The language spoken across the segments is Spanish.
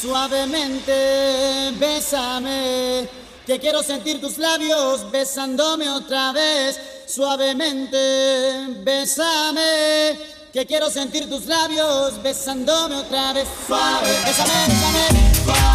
Suavemente, bésame, que quiero sentir tus labios besándome otra vez. Suavemente, bésame, que quiero sentir tus labios besándome otra vez. Suave, bésame, bésame,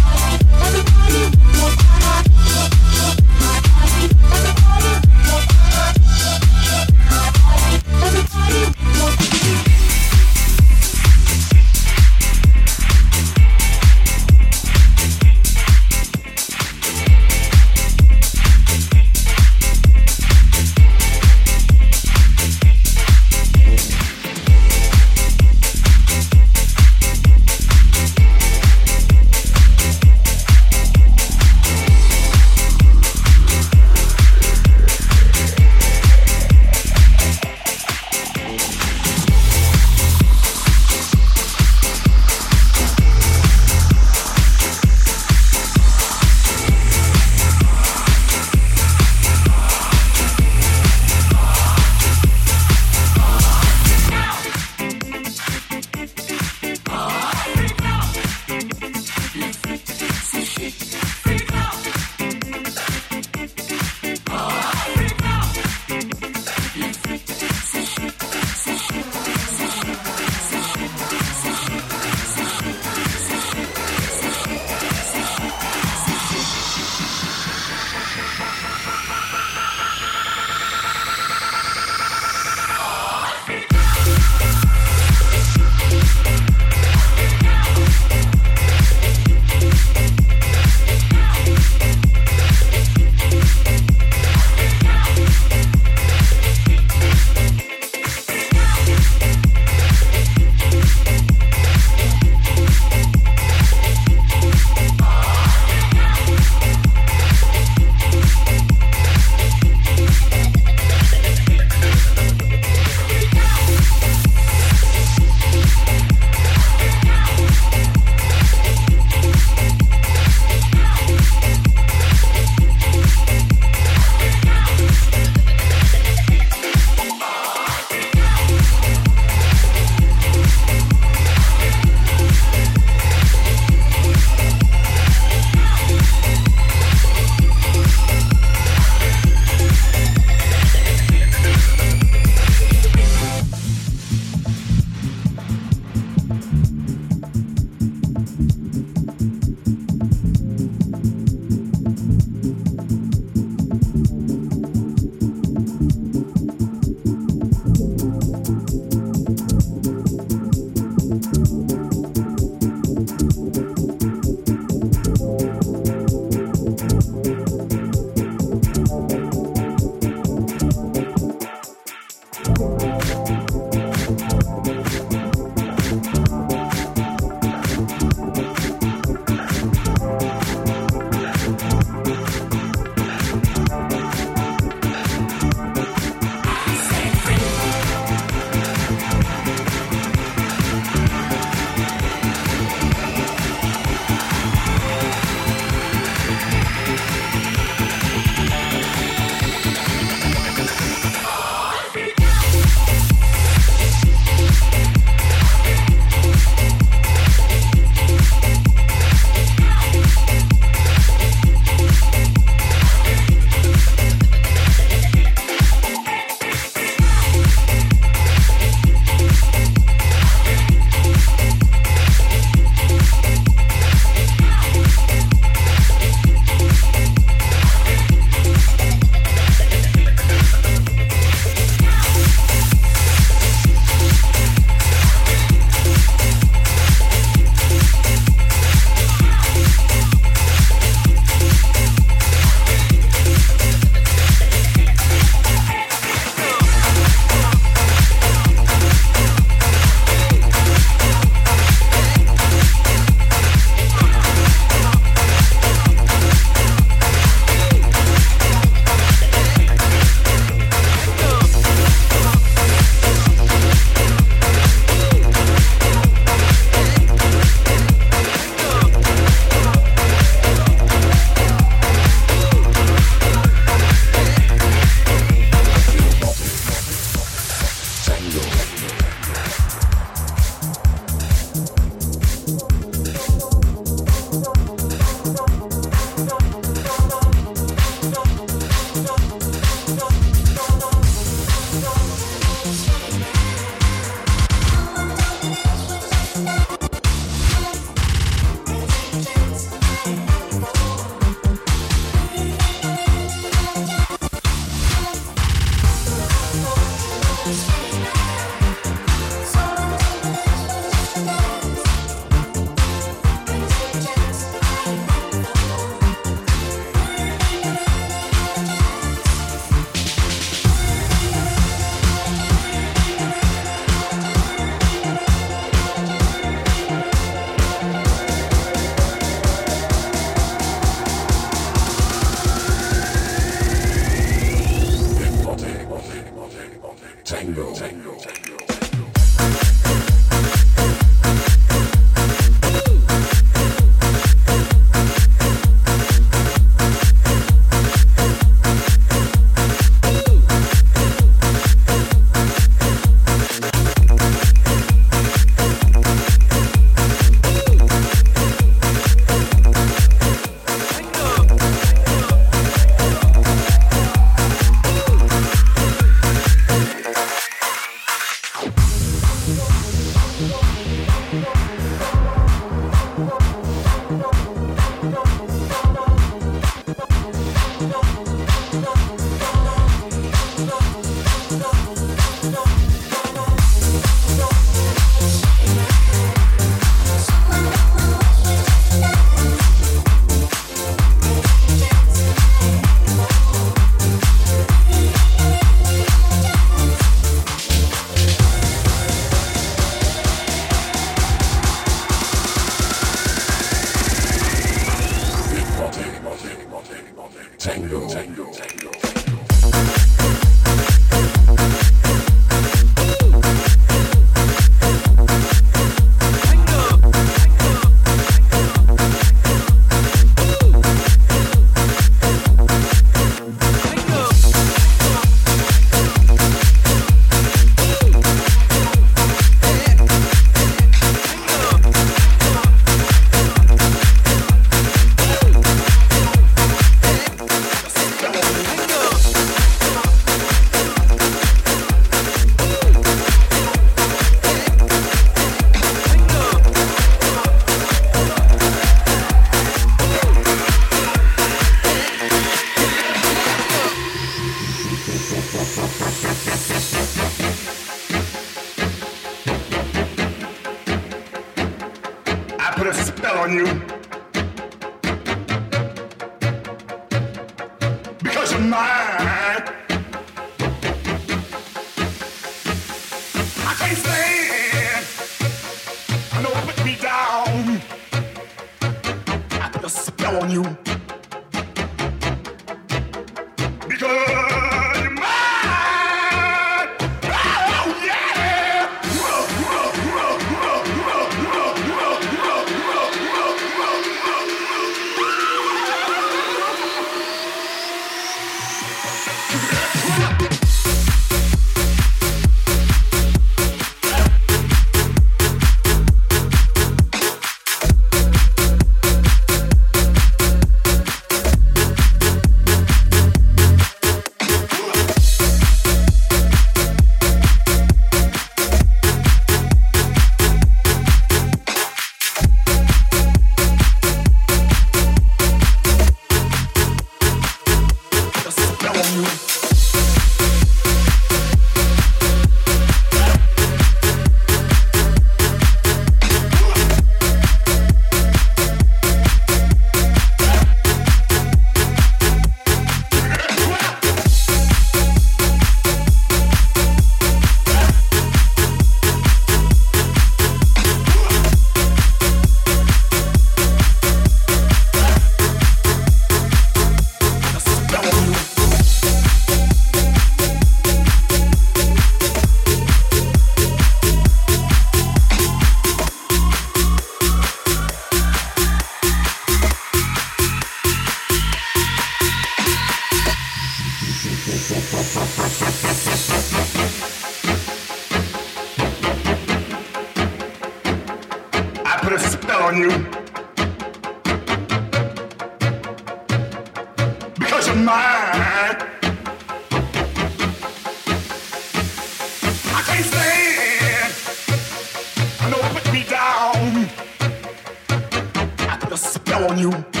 to spell on you.